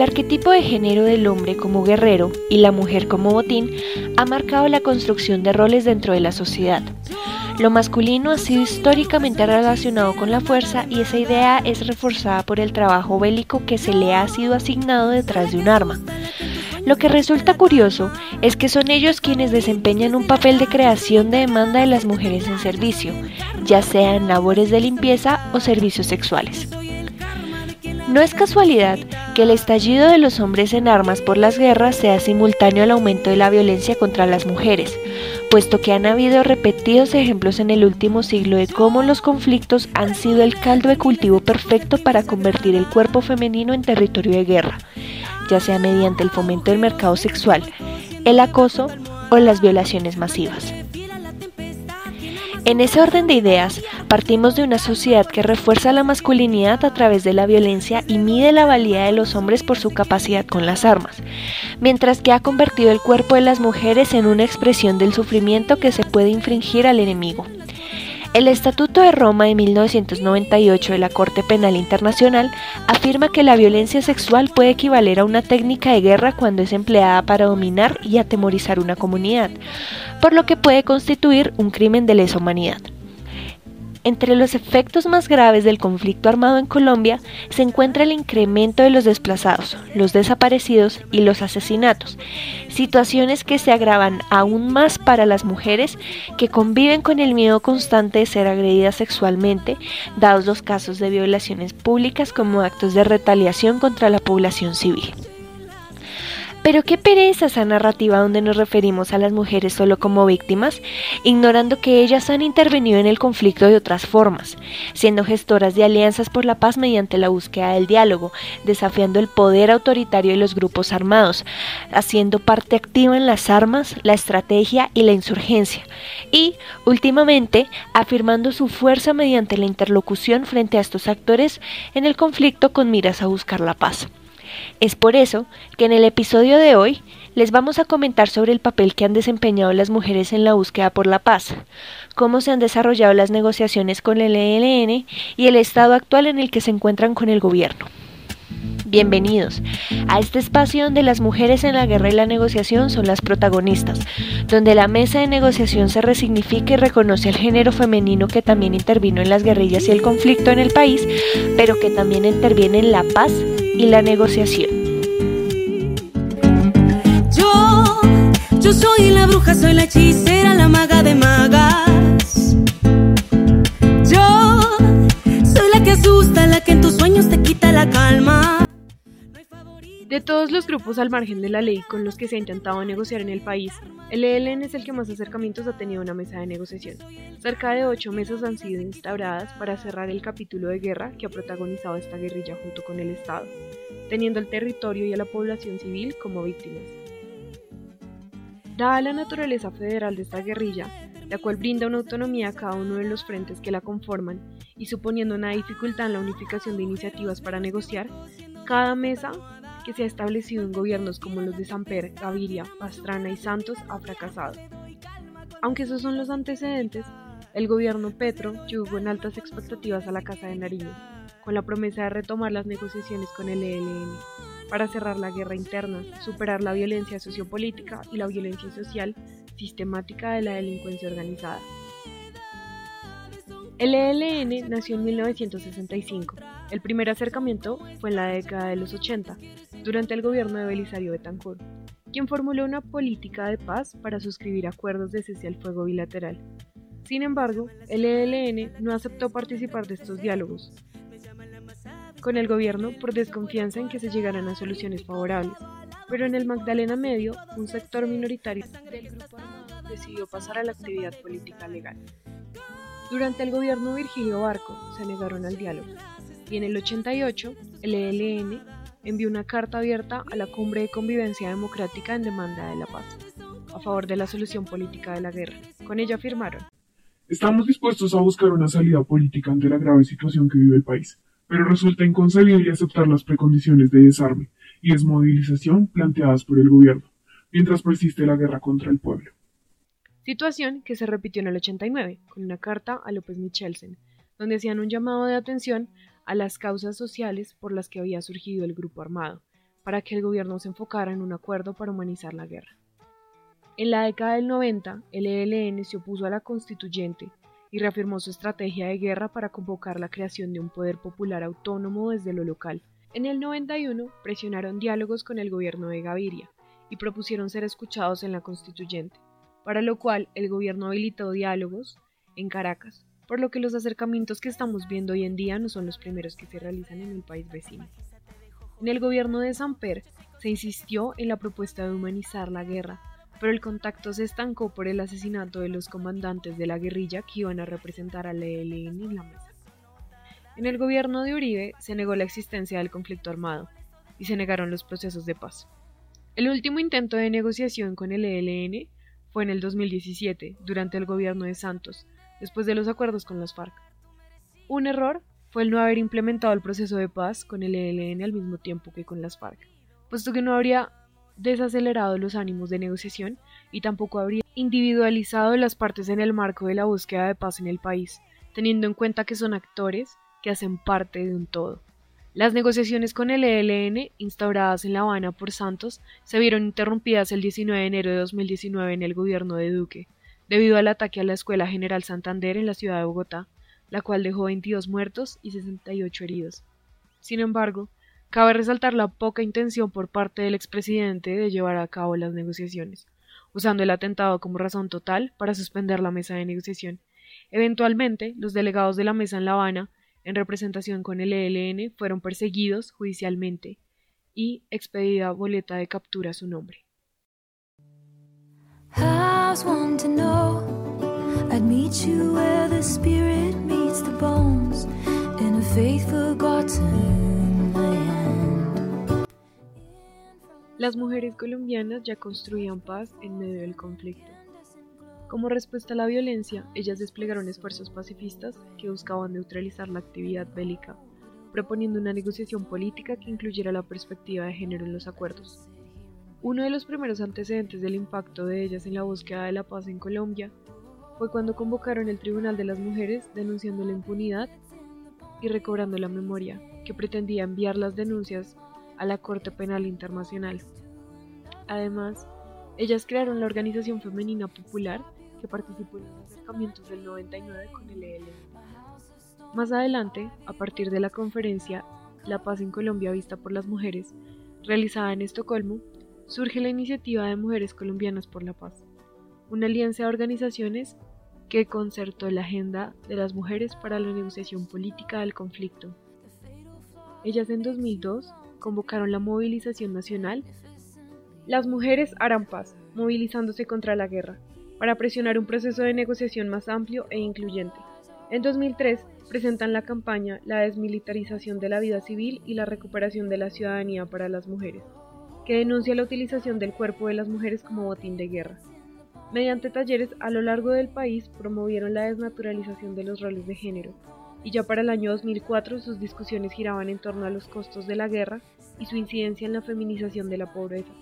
El arquetipo de género del hombre como guerrero y la mujer como botín ha marcado la construcción de roles dentro de la sociedad. Lo masculino ha sido históricamente relacionado con la fuerza y esa idea es reforzada por el trabajo bélico que se le ha sido asignado detrás de un arma. Lo que resulta curioso es que son ellos quienes desempeñan un papel de creación de demanda de las mujeres en servicio, ya sea en labores de limpieza o servicios sexuales. No es casualidad que el estallido de los hombres en armas por las guerras sea simultáneo al aumento de la violencia contra las mujeres, puesto que han habido repetidos ejemplos en el último siglo de cómo los conflictos han sido el caldo de cultivo perfecto para convertir el cuerpo femenino en territorio de guerra, ya sea mediante el fomento del mercado sexual, el acoso o las violaciones masivas. En ese orden de ideas, partimos de una sociedad que refuerza la masculinidad a través de la violencia y mide la valía de los hombres por su capacidad con las armas, mientras que ha convertido el cuerpo de las mujeres en una expresión del sufrimiento que se puede infringir al enemigo. El Estatuto de Roma de 1998 de la Corte Penal Internacional afirma que la violencia sexual puede equivaler a una técnica de guerra cuando es empleada para dominar y atemorizar una comunidad, por lo que puede constituir un crimen de lesa humanidad. Entre los efectos más graves del conflicto armado en Colombia se encuentra el incremento de los desplazados, los desaparecidos y los asesinatos, situaciones que se agravan aún más para las mujeres que conviven con el miedo constante de ser agredidas sexualmente, dados los casos de violaciones públicas como actos de retaliación contra la población civil. Pero qué pereza esa narrativa donde nos referimos a las mujeres solo como víctimas, ignorando que ellas han intervenido en el conflicto de otras formas, siendo gestoras de alianzas por la paz mediante la búsqueda del diálogo, desafiando el poder autoritario de los grupos armados, haciendo parte activa en las armas, la estrategia y la insurgencia, y, últimamente, afirmando su fuerza mediante la interlocución frente a estos actores en el conflicto con miras a buscar la paz. Es por eso que en el episodio de hoy les vamos a comentar sobre el papel que han desempeñado las mujeres en la búsqueda por la paz, cómo se han desarrollado las negociaciones con el ELN y el estado actual en el que se encuentran con el gobierno. Bienvenidos a este espacio donde las mujeres en la guerra y la negociación son las protagonistas, donde la mesa de negociación se resignifica y reconoce el género femenino que también intervino en las guerrillas y el conflicto en el país, pero que también interviene en la paz y la negociación. Yo, yo soy la bruja, soy la hechicera, la maga de magas. Yo soy la que asusta, la que en tus sueños te quita la calma. De todos los grupos al margen de la ley con los que se ha intentado negociar en el país, el ELN es el que más acercamientos ha tenido a una mesa de negociación. Cerca de ocho mesas han sido instauradas para cerrar el capítulo de guerra que ha protagonizado esta guerrilla junto con el Estado, teniendo el territorio y a la población civil como víctimas. Dada la naturaleza federal de esta guerrilla, la cual brinda una autonomía a cada uno de los frentes que la conforman y suponiendo una dificultad en la unificación de iniciativas para negociar, cada mesa que se ha establecido en gobiernos como los de Samper, Gaviria, Pastrana y Santos ha fracasado. Aunque esos son los antecedentes, el gobierno Petro llegó en altas expectativas a la Casa de Nariño, con la promesa de retomar las negociaciones con el ELN para cerrar la guerra interna, superar la violencia sociopolítica y la violencia social sistemática de la delincuencia organizada. El ELN nació en 1965. El primer acercamiento fue en la década de los 80, durante el gobierno de Belisario Betancourt, quien formuló una política de paz para suscribir acuerdos de cese al fuego bilateral. Sin embargo, el ELN no aceptó participar de estos diálogos con el gobierno por desconfianza en que se llegaran a soluciones favorables, pero en el Magdalena Medio, un sector minoritario del grupo decidió pasar a la actividad política legal. Durante el gobierno Virgilio Barco se negaron al diálogo y en el 88 el ELN envió una carta abierta a la Cumbre de Convivencia Democrática en demanda de la paz, a favor de la solución política de la guerra. Con ella afirmaron. Estamos dispuestos a buscar una salida política ante la grave situación que vive el país, pero resulta inconcebible aceptar las precondiciones de desarme y desmovilización planteadas por el gobierno, mientras persiste la guerra contra el pueblo. Situación que se repitió en el 89, con una carta a López Michelsen, donde hacían un llamado de atención a las causas sociales por las que había surgido el grupo armado, para que el gobierno se enfocara en un acuerdo para humanizar la guerra. En la década del 90, el ELN se opuso a la constituyente y reafirmó su estrategia de guerra para convocar la creación de un poder popular autónomo desde lo local. En el 91 presionaron diálogos con el gobierno de Gaviria y propusieron ser escuchados en la constituyente, para lo cual el gobierno habilitó diálogos en Caracas, por lo que los acercamientos que estamos viendo hoy en día no son los primeros que se realizan en el país vecino. En el gobierno de Samper se insistió en la propuesta de humanizar la guerra, pero el contacto se estancó por el asesinato de los comandantes de la guerrilla que iban a representar al ELN en la mesa. En el gobierno de Uribe se negó la existencia del conflicto armado y se negaron los procesos de paz. El último intento de negociación con el ELN fue en el 2017, durante el gobierno de Santos, después de los acuerdos con las FARC. Un error fue el no haber implementado el proceso de paz con el ELN al mismo tiempo que con las FARC, puesto que no habría desacelerado los ánimos de negociación y tampoco habría individualizado las partes en el marco de la búsqueda de paz en el país, teniendo en cuenta que son actores que hacen parte de un todo. Las negociaciones con el ELN, instauradas en La Habana por Santos, se vieron interrumpidas el 19 de enero de 2019 en el gobierno de Duque, debido al ataque a la Escuela General Santander en la ciudad de Bogotá, la cual dejó 22 muertos y 68 heridos. Sin embargo, cabe resaltar la poca intención por parte del expresidente de llevar a cabo las negociaciones, usando el atentado como razón total para suspender la mesa de negociación. Eventualmente, los delegados de la mesa en La Habana en representación con el ELN fueron perseguidos judicialmente y expedida boleta de captura a su nombre. Las mujeres colombianas ya construían paz en medio del conflicto. Como respuesta a la violencia, ellas desplegaron esfuerzos pacifistas que buscaban neutralizar la actividad bélica, proponiendo una negociación política que incluyera la perspectiva de género en los acuerdos. Uno de los primeros antecedentes del impacto de ellas en la búsqueda de la paz en Colombia fue cuando convocaron el Tribunal de las Mujeres denunciando la impunidad y recobrando la memoria, que pretendía enviar las denuncias a la Corte Penal Internacional. Además, ellas crearon la Organización Femenina Popular que participó en los acercamientos del 99 con el ELN. Más adelante, a partir de la conferencia La paz en Colombia vista por las mujeres, realizada en Estocolmo, surge la iniciativa de Mujeres Colombianas por la Paz, una alianza de organizaciones que concertó la agenda de las mujeres para la negociación política del conflicto. Ellas en 2002 convocaron la movilización nacional Las mujeres harán paz, movilizándose contra la guerra, para presionar un proceso de negociación más amplio e incluyente. En 2003 presentan la campaña La desmilitarización de la vida civil y la recuperación de la ciudadanía para las mujeres, que denuncia la utilización del cuerpo de las mujeres como botín de guerra. Mediante talleres a lo largo del país promovieron la desnaturalización de los roles de género, y ya para el año 2004 sus discusiones giraban en torno a los costos de la guerra y su incidencia en la feminización de la pobreza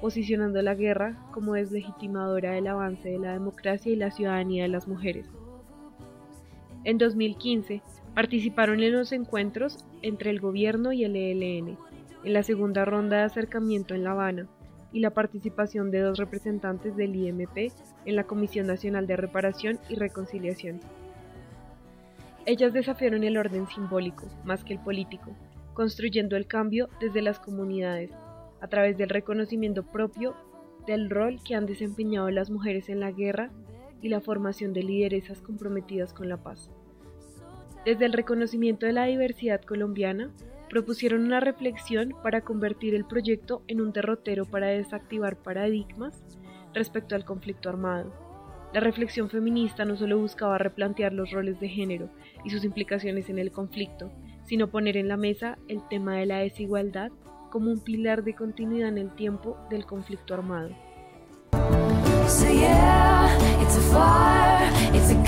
posicionando la guerra como deslegitimadora del avance de la democracia y la ciudadanía de las mujeres. En 2015 participaron en los encuentros entre el gobierno y el ELN, en la segunda ronda de acercamiento en La Habana, y la participación de dos representantes del IMP en la Comisión Nacional de Reparación y Reconciliación. Ellas desafiaron el orden simbólico más que el político, construyendo el cambio desde las comunidades a través del reconocimiento propio del rol que han desempeñado las mujeres en la guerra y la formación de lideresas comprometidas con la paz. Desde el reconocimiento de la diversidad colombiana, propusieron una reflexión para convertir el proyecto en un derrotero para desactivar paradigmas respecto al conflicto armado. La reflexión feminista no solo buscaba replantear los roles de género y sus implicaciones en el conflicto, sino poner en la mesa el tema de la desigualdad como un pilar de continuidad en el tiempo del conflicto armado. So yeah, it's a fire, it's a.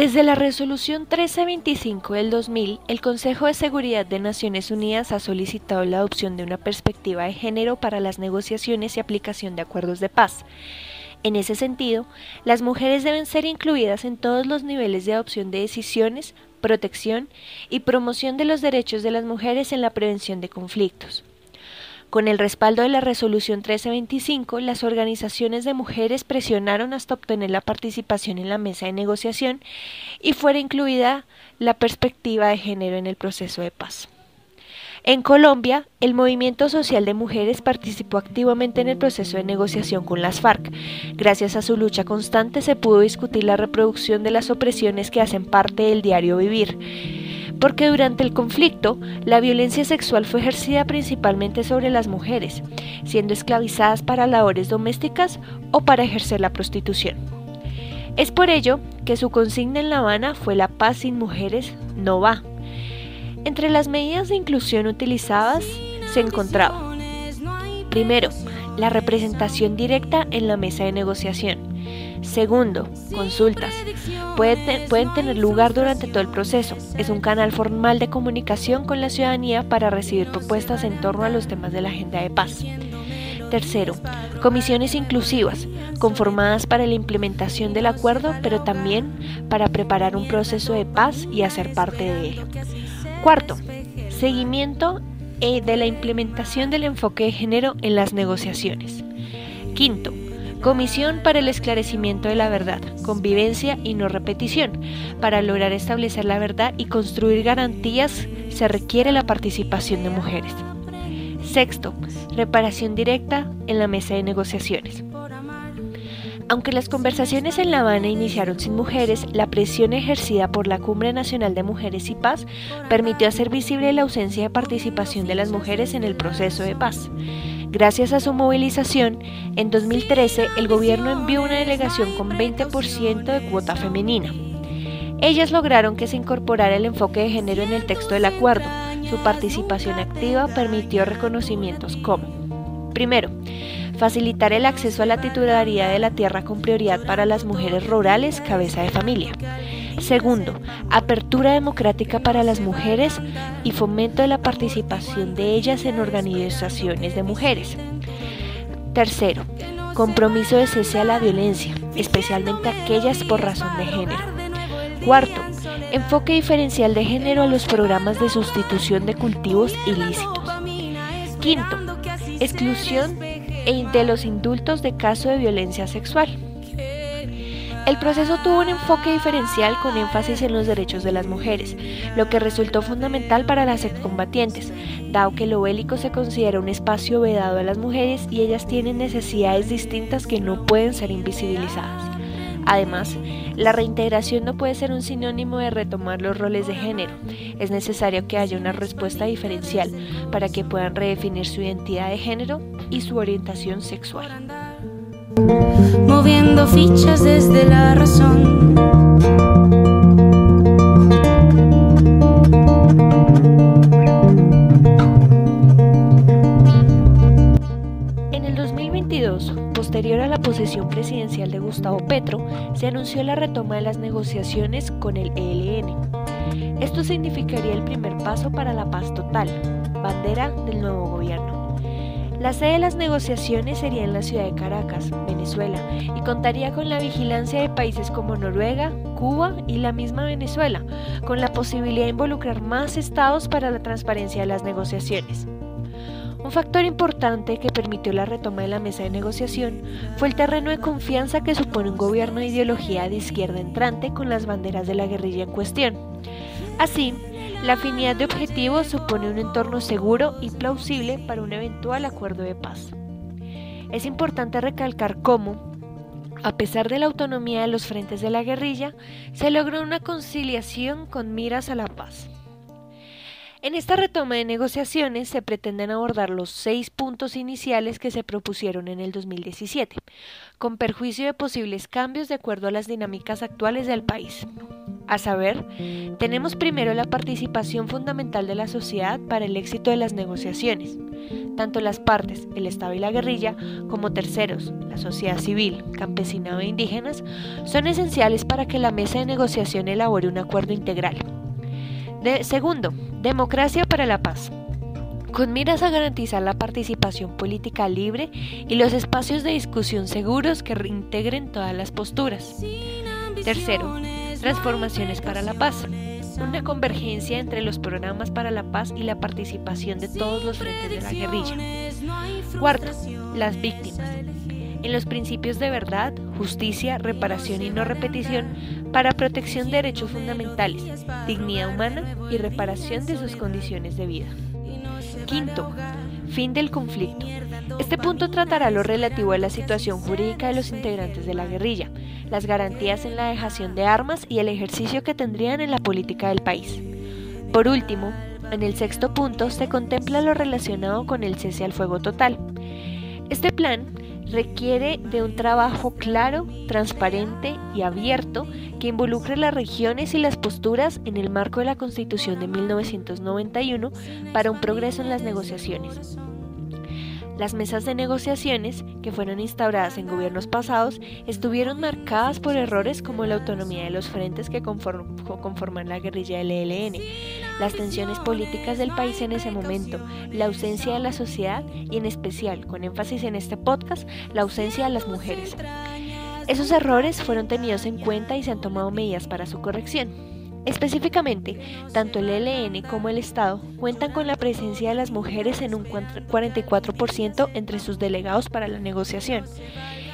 Desde la resolución 1325 del 2000, el Consejo de Seguridad de Naciones Unidas ha solicitado la adopción de una perspectiva de género para las negociaciones y aplicación de acuerdos de paz. En ese sentido, las mujeres deben ser incluidas en todos los niveles de adopción de decisiones, protección y promoción de los derechos de las mujeres en la prevención de conflictos. Con el respaldo de la resolución 1325, las organizaciones de mujeres presionaron hasta obtener la participación en la mesa de negociación y fuera incluida la perspectiva de género en el proceso de paz. En Colombia, el movimiento social de mujeres participó activamente en el proceso de negociación con las FARC. Gracias a su lucha constante se pudo discutir la reproducción de las opresiones que hacen parte del diario vivir porque durante el conflicto la violencia sexual fue ejercida principalmente sobre las mujeres, siendo esclavizadas para labores domésticas o para ejercer la prostitución. Es por ello que su consigna en La Habana fue la paz sin mujeres no va. Entre las medidas de inclusión utilizadas se encontraba, primero, la representación directa en la mesa de negociación, Segundo, consultas. pueden tener lugar durante todo el proceso. Es un canal formal de comunicación con la ciudadanía para recibir propuestas en torno a los temas de la agenda de paz. Tercero, comisiones inclusivas, conformadas para la implementación del acuerdo, pero también para preparar un proceso de paz y hacer parte de él. Cuarto, seguimiento eh, de la implementación del enfoque de género en las negociaciones. Quinto, Comisión para el esclarecimiento de la verdad, convivencia y no repetición. Para lograr establecer la verdad y construir garantías se requiere la participación de mujeres. Sexto, reparación directa en la mesa de negociaciones. Aunque las conversaciones en La Habana iniciaron sin mujeres, la presión ejercida por la Cumbre Nacional de Mujeres y Paz permitió hacer visible la ausencia de participación de las mujeres en el proceso de paz. Gracias a su movilización, en 2013 el gobierno envió una delegación con 20% de cuota femenina. Ellas lograron que se incorporara el enfoque de género en el texto del acuerdo. Su participación activa permitió reconocimientos como, primero, facilitar el acceso a la titularidad de la tierra con prioridad para las mujeres rurales cabeza de familia. Segundo, apertura democrática para las mujeres y fomento de la participación de ellas en organizaciones de mujeres. Tercero, compromiso de cese a la violencia, especialmente aquellas por razón de género. Cuarto, enfoque diferencial de género a los programas de sustitución de cultivos ilícitos. Quinto, exclusión de los indultos de caso de violencia sexual. El proceso tuvo un enfoque diferencial con énfasis en los derechos de las mujeres, lo que resultó fundamental para las excombatientes, dado que lo bélico se considera un espacio vedado a las mujeres y ellas tienen necesidades distintas que no pueden ser invisibilizadas. Además, la reintegración no puede ser un sinónimo de retomar los roles de género. Es necesario que haya una respuesta diferencial para que puedan redefinir su identidad de género y su orientación sexual moviendo fichas desde la razón. Posterior a la posesión presidencial de Gustavo Petro, se anunció la retoma de las negociaciones con el ELN. Esto significaría el primer paso para la paz total, bandera del nuevo gobierno. La sede de las negociaciones sería en la ciudad de Caracas, Venezuela, y contaría con la vigilancia de países como Noruega, Cuba y la misma Venezuela, con la posibilidad de involucrar más estados para la transparencia de las negociaciones. Un factor importante que permitió la retoma de la mesa de negociación fue el terreno de confianza que supone un gobierno de ideología de izquierda entrante con las banderas de la guerrilla en cuestión. Así, la afinidad de objetivos supone un entorno seguro y plausible para un eventual acuerdo de paz. Es importante recalcar cómo, a pesar de la autonomía de los frentes de la guerrilla, se logró una conciliación con miras a la paz. En esta retoma de negociaciones se pretenden abordar los seis puntos iniciales que se propusieron en el 2017, con perjuicio de posibles cambios de acuerdo a las dinámicas actuales del país. A saber, tenemos primero la participación fundamental de la sociedad para el éxito de las negociaciones. Tanto las partes, el Estado y la guerrilla, como terceros, la sociedad civil, campesinado e indígenas, son esenciales para que la mesa de negociación elabore un acuerdo integral segundo, democracia para la paz. Con miras a garantizar la participación política libre y los espacios de discusión seguros que reintegren todas las posturas. Tercero, transformaciones para la paz. Una convergencia entre los programas para la paz y la participación de todos los frentes de la guerrilla. Cuarto, las víctimas en los principios de verdad, justicia, reparación y no repetición para protección de derechos fundamentales, dignidad humana y reparación de sus condiciones de vida. Quinto, fin del conflicto. Este punto tratará lo relativo a la situación jurídica de los integrantes de la guerrilla, las garantías en la dejación de armas y el ejercicio que tendrían en la política del país. Por último, en el sexto punto se contempla lo relacionado con el cese al fuego total. Este plan requiere de un trabajo claro, transparente y abierto que involucre las regiones y las posturas en el marco de la Constitución de 1991 para un progreso en las negociaciones. Las mesas de negociaciones, que fueron instauradas en gobiernos pasados, estuvieron marcadas por errores como la autonomía de los frentes que conforman la guerrilla del ELN, las tensiones políticas del país en ese momento, la ausencia de la sociedad y en especial, con énfasis en este podcast, la ausencia de las mujeres. Esos errores fueron tenidos en cuenta y se han tomado medidas para su corrección. Específicamente, tanto el ELN como el Estado cuentan con la presencia de las mujeres en un 44% entre sus delegados para la negociación.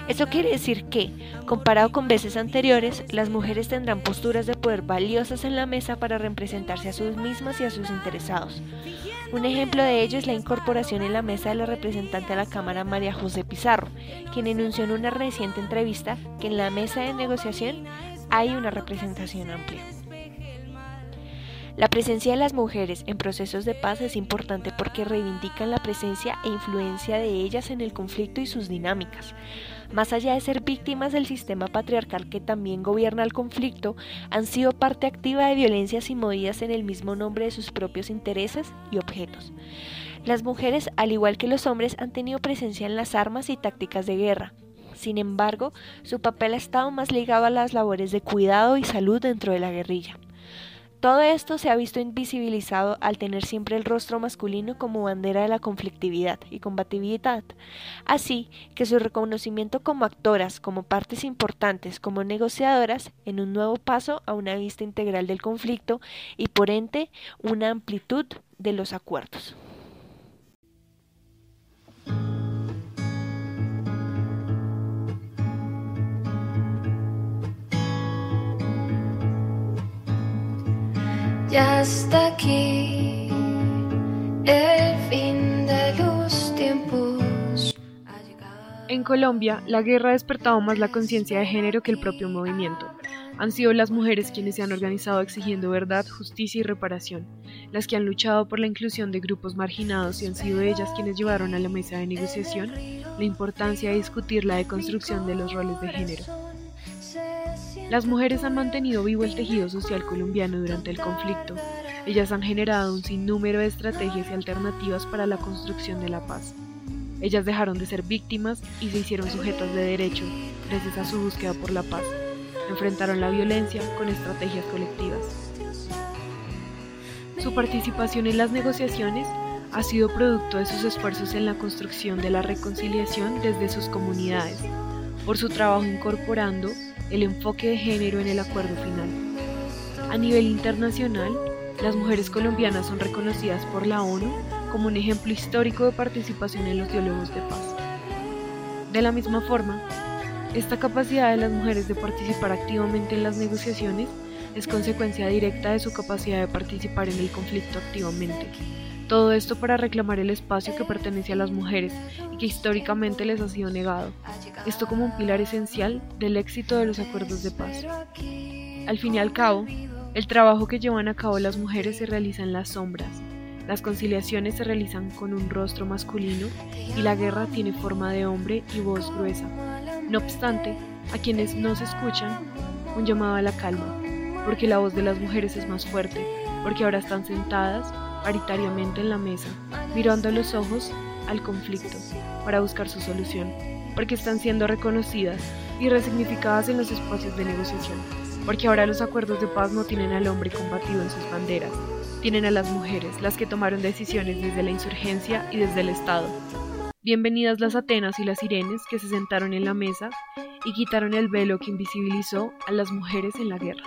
Eso quiere decir que, comparado con veces anteriores, las mujeres tendrán posturas de poder valiosas en la mesa para representarse a sus mismas y a sus interesados. Un ejemplo de ello es la incorporación en la mesa de la representante de la Cámara María José Pizarro, quien anunció en una reciente entrevista que en la mesa de negociación hay una representación amplia. La presencia de las mujeres en procesos de paz es importante porque reivindican la presencia e influencia de ellas en el conflicto y sus dinámicas. Más allá de ser víctimas del sistema patriarcal que también gobierna el conflicto, han sido parte activa de violencias y movidas en el mismo nombre de sus propios intereses y objetos. Las mujeres, al igual que los hombres, han tenido presencia en las armas y tácticas de guerra, sin embargo, su papel ha estado más ligado a las labores de cuidado y salud dentro de la guerrilla. Todo esto se ha visto invisibilizado al tener siempre el rostro masculino como bandera de la conflictividad y combatividad, así que su reconocimiento como actoras, como partes importantes, como negociadoras, en un nuevo paso a una vista integral del conflicto y por ende una amplitud de los acuerdos. Ya está aquí el fin de los tiempos. En Colombia, la guerra ha despertado más la conciencia de género que el propio movimiento. Han sido las mujeres quienes se han organizado exigiendo verdad, justicia y reparación, las que han luchado por la inclusión de grupos marginados y han sido ellas quienes llevaron a la mesa de negociación la importancia de discutir la deconstrucción de los roles de género. Las mujeres han mantenido vivo el tejido social colombiano durante el conflicto. Ellas han generado un sinnúmero de estrategias y alternativas para la construcción de la paz. Ellas dejaron de ser víctimas y se hicieron sujetas de derecho gracias a su búsqueda por la paz. Enfrentaron la violencia con estrategias colectivas. Su participación en las negociaciones ha sido producto de sus esfuerzos en la construcción de la reconciliación desde sus comunidades, por su trabajo incorporando el enfoque de género en el acuerdo final. A nivel internacional, las mujeres colombianas son reconocidas por la ONU como un ejemplo histórico de participación en los diálogos de paz. De la misma forma, esta capacidad de las mujeres de participar activamente en las negociaciones es consecuencia directa de su capacidad de participar en el conflicto activamente. Todo esto para reclamar el espacio que pertenece a las mujeres y que históricamente les ha sido negado. Esto como un pilar esencial del éxito de los acuerdos de paz. Al fin y al cabo, el trabajo que llevan a cabo las mujeres se realiza en las sombras, Las conciliaciones se realizan con un rostro masculino y la guerra tiene forma de hombre y voz gruesa. No obstante, a quienes no se escuchan, un llamado a la calma, porque la voz de las mujeres es más fuerte, porque ahora están sentadas paritariamente en la mesa, mirando los ojos al conflicto para buscar su solución, porque están siendo reconocidas y resignificadas en los espacios de negociación, porque ahora los acuerdos de paz no tienen al hombre combatido en sus banderas, tienen a las mujeres, las que tomaron decisiones desde la insurgencia y desde el Estado. Bienvenidas las Atenas y las Sirenes que se sentaron en la mesa y quitaron el velo que invisibilizó a las mujeres en la guerra.